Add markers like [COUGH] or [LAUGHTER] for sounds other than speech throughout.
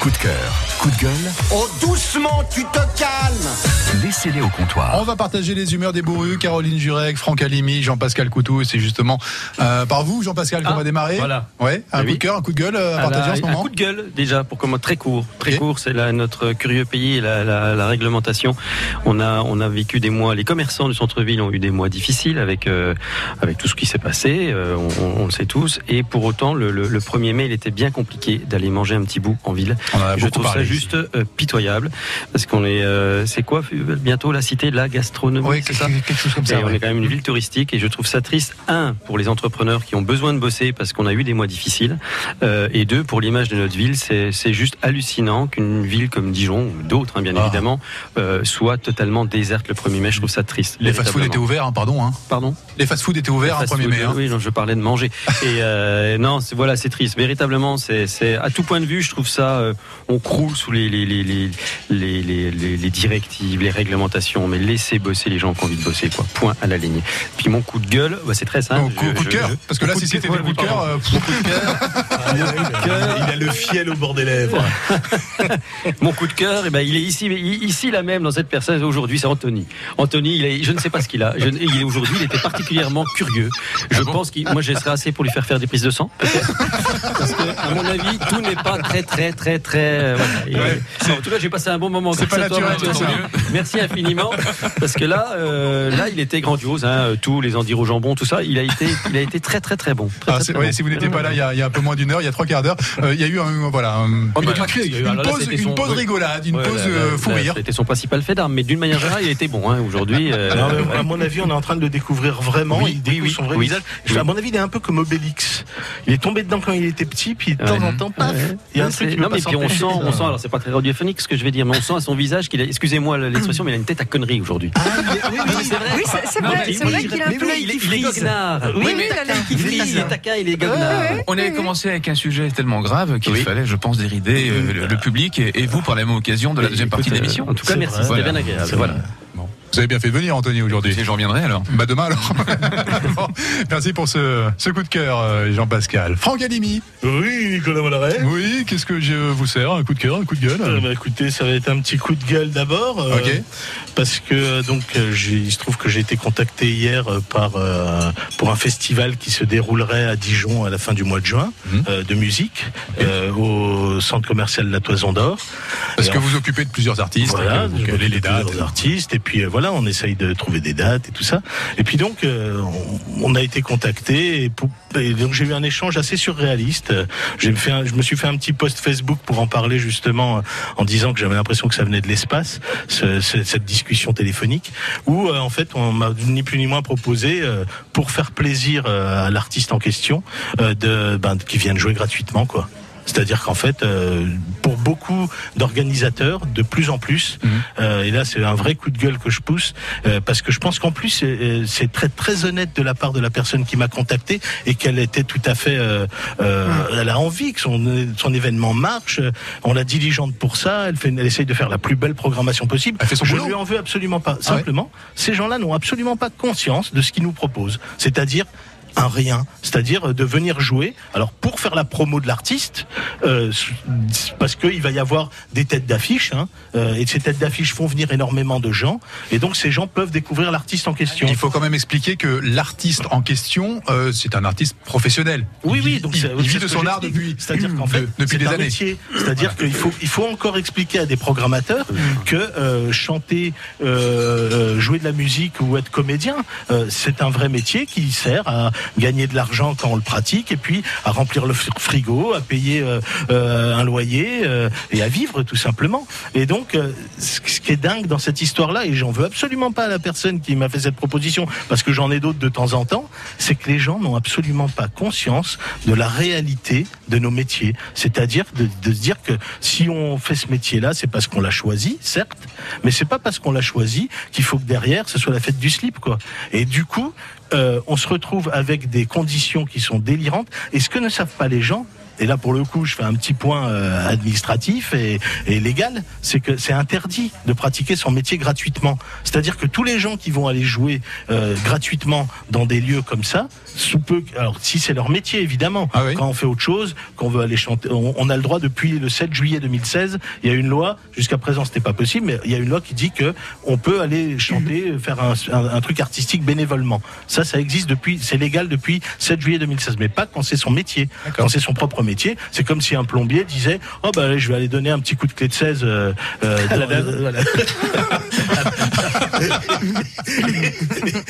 Coup de cœur, coup de gueule, Oh, doucement, tu te calmes laissez-les au comptoir. On va partager les humeurs des bourrus. Caroline Jurek, Franck Alimi, Jean-Pascal Coutou. Et c'est justement euh, par vous, Jean-Pascal, qu'on Ah, va démarrer. voilà. Ouais, un Oui. coup de cœur, un coup de gueule euh, à partager là, en ce un moment. coup de gueule déjà pour comment très court, très court, c'est là notre curieux pays et la, la, la réglementation. On a on a vécu des mois, les commerçants du centre-ville ont eu des mois difficiles avec euh, avec tout ce qui s'est passé, euh, on, on- on le sait tous. Et pour autant, le, le, le 1er mai, il était bien compliqué d'aller manger un petit bout en ville. Je trouve parlé. ça juste euh, pitoyable parce qu'on est euh, c'est quoi bientôt la cité de la gastronomie, Oui, c'est ça quelque chose comme et ça. on ouais. est quand même une ville touristique et je trouve ça triste, un, pour les entrepreneurs qui ont besoin de bosser parce qu'on a eu des mois difficiles, euh, et deux, pour l'image de notre ville, c'est c'est juste hallucinant qu'une ville comme Dijon, ou d'autres hein, bien Ah. évidemment, euh, soit totalement déserte le 1er mai. Je trouve ça triste. Les fast-food étaient ouverts, hein, pardon. Hein. Pardon? Les fast-food étaient ouverts Fast 1er food, mai. hein. Oui, non, je parlais de manger. Et euh, non, voilà, c'est triste. Véritablement, c'est c'est à tout point de vue, je trouve ça. On croule sous les les les les les, les, les- les directives, les réglementations, mais laissez bosser les gens qui ont envie de bosser, quoi. Point à la ligne. Puis mon coup de gueule, bah, c'est très simple. Coup, Je- coup de cœur. Parce que là, si c'était des coups de cœur, Il a le fiel au bord des lèvres. [LAUGHS] Mon coup de cœur, eh ben, il est ici, ici là même dans cette personne aujourd'hui, c'est Anthony. Anthony, il est, je ne sais pas ce qu'il a. Je, il est aujourd'hui, il était particulièrement curieux. Je pense qu'il, moi, je serais assez pour lui faire faire des prises de sang, peut-être. parce que, à mon avis, tout n'est pas très, très, très, très. Euh, voilà. [LAUGHS] Et, Ouais, en tout cas, j'ai passé un bon moment. C'est pas naturel. Merci infiniment, parce que là, euh, là, il était grandiose. Hein, tous les endives au jambon, tout ça, il a été, il a été très, très, très bon. Très, Ah, très, c'est- très ouais, bon. si vous n'étiez pas là il y, a, il y a un peu moins d'une heure, il y a trois quarts d'heure, euh, il y a eu un, voilà, un- Oh, bah, une, là, pause, une son- pause rigolade, une Ouais, pause euh, fou rire. C'était son principal fait d'armes, mais d'une manière générale, il était bon hein, aujourd'hui. euh, à mon avis, on est en train de le découvrir vraiment. Oui, il découvre oui, son vrai oui. visage. À mon avis, il est un peu comme Obélix. Il est tombé dedans quand il était petit, puis de temps Ouais. en temps, paf, Ouais. il y a un Ouais, truc qui non mais pas puis on sent, on sent. Alors c'est pas très radiophonique ce que je vais dire, mais on sent à son visage qu'il a. Excusez-moi l'expression, mais il a une tête à connerie aujourd'hui. Ah, c'est vrai. Oui, c'est vrai, c'est qu'il a un peu il est- goguenard. Oui, mais il frise. il est taquin, il est ouais. On avait commencé avec un sujet tellement grave qu'il fallait, je pense, dérider euh, le, public et, vous par la même occasion de la deuxième partie de l'émission. En tout cas, merci, c'était bien agréable. Voilà. Vous avez bien fait de venir, Anthony, aujourd'hui. Et je reviendrai alors. Bah demain alors. [LAUGHS] Bon, merci pour ce, ce coup de cœur, euh, Jean-Pascal. Franck Alimi. Oui, Nicolas Mollaret. Oui, qu'est-ce que je vous sers? Un coup de cœur, un coup de gueule? Euh, bah, écoutez, ça va être un petit coup de gueule d'abord, euh, parce que donc il se trouve que j'ai été contacté hier par euh, pour un festival qui se déroulerait à Dijon à la fin du mois de juin Mhm. euh, de musique euh, au centre commercial de la Toison d'Or. Parce Et que en vous occupez de plusieurs artistes. Voilà, que vous les dates. plusieurs artistes, et puis euh, on essaye de trouver des dates et tout ça. Et puis donc, euh, on, a été contacté, donc j'ai eu un échange assez surréaliste. Je me suis fait un petit post Facebook pour en parler justement, euh, en disant que j'avais l'impression que ça venait de l'espace, ce- ce- cette discussion téléphonique, où euh, en fait on m'a ni plus ni moins proposé, pour faire plaisir à l'artiste en question, de, ben, vienne jouer gratuitement, quoi. C'est-à-dire qu'en fait, euh, pour beaucoup d'organisateurs, de plus en plus, Mhm. euh, et là c'est un vrai coup de gueule que je pousse, euh, parce que je pense qu'en plus euh, c'est très très honnête de la part de la personne qui m'a contacté et qu'elle était tout à fait, euh, euh, elle a envie que son son événement marche. On la diligente pour ça. Elle fait, elle essaye de faire la plus belle programmation possible. Elle fait son je boulot. lui en veux absolument pas. Ah ouais Simplement, ces gens-là n'ont absolument pas conscience de ce qu'ils nous proposent. C'est-à-dire un rien, c'est-à-dire de venir jouer. Alors pour faire la promo de l'artiste, euh, parce qu'il va y avoir des têtes d'affiche, hein, euh, et ces têtes d'affiche font venir énormément de gens, et donc ces gens peuvent découvrir l'artiste en question. Il faut quand même expliquer que l'artiste en question, euh, c'est un artiste professionnel. Oui, Il oui, donc il, c'est- il vit de son art depuis, C'est-à-dire qu'en de- fait, depuis c'est des un années. métier. C'est-à-dire qu'il faut, il faut encore expliquer à des programmateurs que euh, chanter, euh, euh, jouer de la musique ou être comédien, euh, c'est un vrai métier qui sert à gagner de l'argent quand on le pratique et puis à remplir le fr- frigo, à payer euh, euh, un loyer euh, et à vivre tout simplement. Et donc, ce qui est dingue dans cette histoire-là, et j'en veux absolument pas à la personne qui m'a fait cette proposition, parce que j'en ai d'autres de temps en temps, c'est que les gens n'ont absolument pas conscience de la réalité de nos métiers. C'est-à-dire de, de se dire que si on fait ce métier-là, c'est parce qu'on l'a choisi, certes, mais c'est pas parce qu'on l'a choisi qu'il faut que derrière ce soit la fête du slip, quoi. Et du coup, euh, on se retrouve avec des conditions qui sont délirantes. Et ce que ne savent pas les gens, et là pour le coup, je fais un petit point euh, administratif et, et légal, c'est que c'est interdit de pratiquer son métier gratuitement. C'est-à-dire que tous les gens qui vont aller jouer euh, gratuitement dans des lieux comme ça, sous peu, alors si c'est leur métier évidemment, Ah oui. quand on fait autre chose, qu'on veut aller chanter, on, on a le droit depuis le 7 juillet 2016, il y a une loi, jusqu'à présent c'était pas possible, mais il y a une loi qui dit que on peut aller chanter, faire un, un- un truc artistique bénévolement. Ça, ça existe depuis, c'est légal depuis 7 juillet 2016, mais pas quand c'est son métier. Quand c'est son propre métier, c'est comme si un plombier disait, oh bah je vais aller donner un petit coup de clé de 16 euh, euh, [LAUGHS] voilà.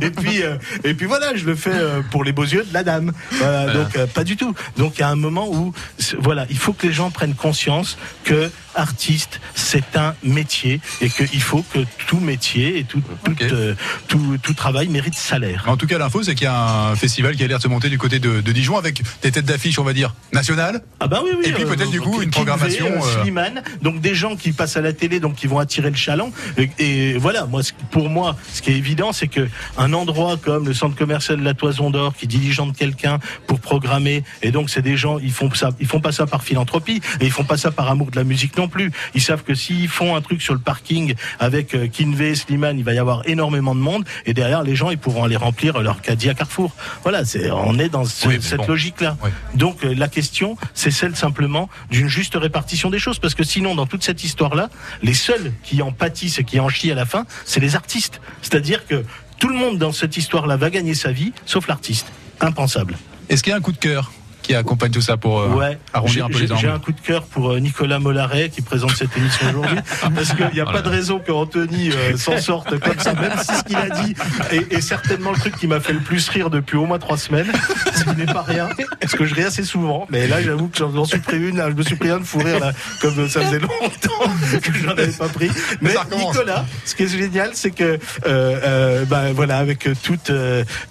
et puis euh, et puis voilà, je le fais euh, pour les beaux yeux de la dame. Voilà, Voilà. donc euh, pas du tout. Donc il y a un moment où voilà, il faut que les gens prennent conscience que artiste c'est un métier et qu'il faut que tout métier et tout tout, Ok. euh, tout tout travail mérite salaire. En tout cas, l'info, c'est qu'il y a un festival qui a l'air de se monter du côté de, de Dijon avec des têtes d'affiche, on va dire, nationales. Ah bah oui, oui. Et puis peut-être, du coup, une programmation, euh, euh, Slimane, donc des gens qui passent à la télé, donc qui vont attirer le chaland. Et, voilà, moi, pour moi, ce qui est évident, c'est que un endroit comme le centre commercial de la Toison d'Or, qui diligente quelqu'un pour programmer, et donc c'est des gens, ils font ça, ils font pas ça par philanthropie, et ils font pas ça par amour de la musique non plus. Ils savent que s'ils font un truc sur le parking avec euh, Kinvey, Slimane, il va y avoir énormément de monde, et derrière les gens, ils pourront aller remplir leur caddie à Carrefour. Voilà, c'est, on est dans ce- Oui, mais cette bon. logique-là. Oui. Donc euh, la question, c'est celle simplement d'une juste répartition des choses, parce que sinon, dans toute cette histoire-là, les seuls qui en pâtissent et qui en chient à la fin, c'est les artistes. C'est-à-dire que tout le monde dans cette histoire-là va gagner sa vie, sauf l'artiste. Impensable. Est-ce qu'il y a un coup de cœur? Qui accompagne tout ça pour euh, Ouais. J'ai arrondir un peu j'ai- les j'ai angles un coup de cœur pour euh, Nicolas Mollaret qui présente cette émission aujourd'hui, [LAUGHS] parce qu'il n'y a pas de raison que Anthony euh, s'en sorte comme ça, même si ce qu'il a dit est, est certainement le truc qui m'a fait le plus rire depuis au moins trois semaines, ce qui n'est pas rien, parce que je ris assez souvent, mais là j'avoue que j'en suis pris une, là, je me suis pris un de fou rire là, comme ça faisait longtemps que je n'en avais pas pris. Mais. Nicolas, ce qui est génial, c'est que euh, euh, bah, voilà, avec toute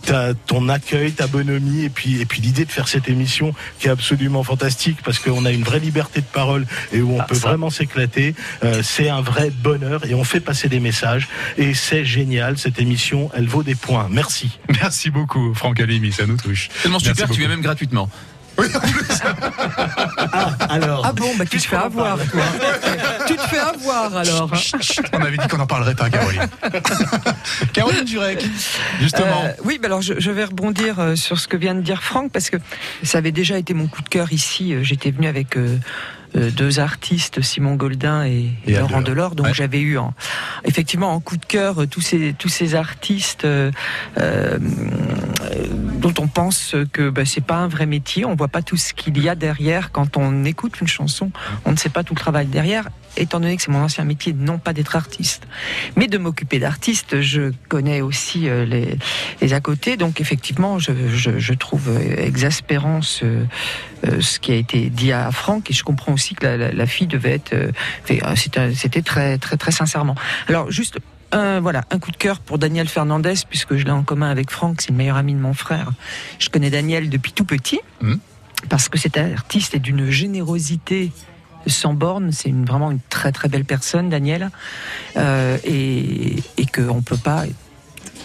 ta, ton accueil, ta bonhomie, et puis et puis l'idée de faire cette émission qui est absolument fantastique parce qu'on a une vraie liberté de parole et où on Ah, peut ça. vraiment s'éclater. euh, c'est un vrai bonheur et on fait passer des messages et c'est génial. Cette émission, elle vaut des points. Merci. Merci beaucoup, Franck Alimi, ça nous touche. Tellement Merci super, tu beaucoup. viens même gratuitement. Alors, Ah bon, bah tu te fais avoir, toi. tu te fais avoir alors. On avait dit qu'on n'en parlerait pas, Caroline. [LAUGHS] Caroline Durek, justement. Euh, oui, bah alors je, je vais rebondir euh, sur ce que vient de dire Franck parce que ça avait déjà été mon coup de cœur ici. Euh, J'étais venu avec euh, euh, deux artistes, Simon Goldin et, Et Laurent. Delors, donc Ouais. j'avais eu en, effectivement en coup de cœur tous ces tous ces artistes euh, euh, dont on pense que bah, c'est pas un vrai métier. On voit pas tout ce qu'il y a derrière quand on écoute une chanson. On ne sait pas tout le travail derrière. Étant donné que c'est mon ancien métier, non pas d'être artiste, mais de m'occuper d'artistes, je connais aussi euh, les, les à côté. Donc effectivement, je, je, je trouve exaspérant ce, euh, ce qui a été dit à Franck, et je comprends aussi que la, la, la fille devait être. euh, C'était très très très sincèrement. Alors juste. Un, voilà, un coup de cœur pour Daniel Fernandez, puisque je l'ai en commun avec Franck, c'est le meilleur ami de mon frère. Je connais Daniel depuis tout petit, Mhm. parce que cet artiste est d'une générosité sans borne. C'est une, vraiment une très très belle personne, Daniel, euh, et, et qu'on peut pas.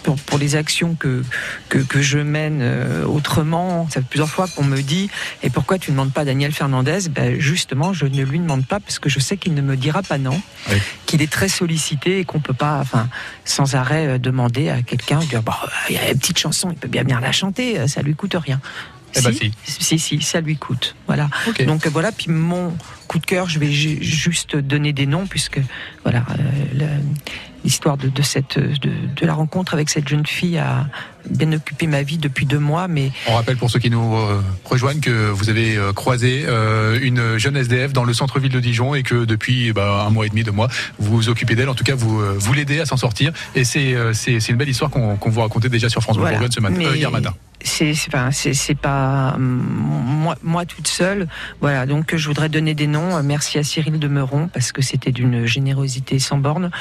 Pour, pour les actions que, que, que je mène euh, autrement, ça fait plusieurs fois qu'on me dit Et pourquoi tu ne demandes pas à Daniel Fernandez? Ben Justement, je ne lui demande pas parce que je sais qu'il ne me dira pas non, Oui. qu'il est très sollicité et qu'on peut pas, enfin, sans arrêt euh, demander à quelqu'un euh, il y a une petite chanson, il peut bien bien la chanter, euh, ça lui coûte rien. Eh ben, si. si, si, ça lui coûte. Voilà. Donc voilà, puis mon coup de cœur, je vais ju- juste donner des noms puisque voilà euh, l'histoire de, de cette de, de la rencontre avec cette jeune fille a bien occupé ma vie depuis deux mois, mais On rappelle pour ceux qui nous euh, rejoignent que vous avez euh, croisé une jeune SDF dans le centre-ville de Dijon et que depuis bah, un mois et demi, deux mois, vous vous occupez d'elle. En tout cas, vous, vous l'aidez à s'en sortir. Et c'est une belle histoire qu'on vous racontait déjà sur France Voilà. Bourgogne ce matin, euh, hier matin. C'est pas hum, moi moi toute seule. Voilà, donc je voudrais donner des noms. Euh, Merci à Cyril de Meuron parce que c'était d'une générosité sans borne.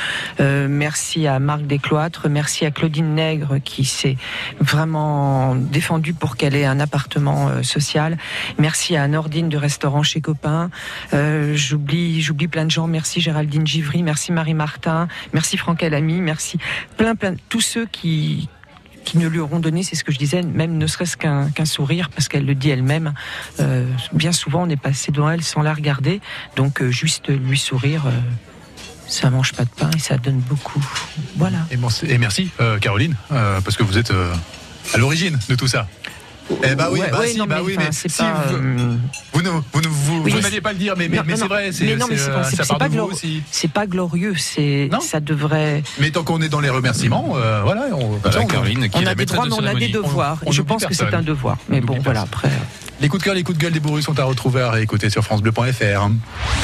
Euh, merci à Marc Descloîtres, merci à Claudine Nègre qui s'est vraiment défendue pour qu'elle ait un appartement euh, social. Merci à Nordine du restaurant chez Copain. J'oublie j'oublie plein de gens. Merci Géraldine Givry, merci Marie Martin, merci Franck Alamy, merci plein plein tous ceux qui qui ne lui auront donné, c'est ce que je disais, même ne serait-ce qu'un sourire, parce qu'elle le dit elle-même. Euh, bien souvent, on est passé devant elle sans la regarder, donc euh, juste lui sourire. euh, ça mange pas de pain et ça donne beaucoup. Voilà. Et, bon, et merci, euh, Caroline, parce que vous êtes à l'origine de tout ça. Eh bah oui, Ouais, bah ouais, si, non, bah mais oui, mais c'est si pas, vous, euh, vous ne, vous ne- vous- Oui, vous mais n'alliez pas le dire, mais, c'est vrai, c'est, Mais non, mais c'est, c'est euh, pas- glor- glorieux, c'est Non. ça devrait. Mais tant qu'on est dans les remerciements, euh, voilà, on, comme ça, Voilà, on- Caroline, qui est On la a des droits, de mais on a des devoirs. On- on Et je pense que c'est un devoir. Mais bon, voilà, après. Les coups de cœur, les coups de gueule des bourrus sont à retrouver à réécouter sur FranceBleu.fr.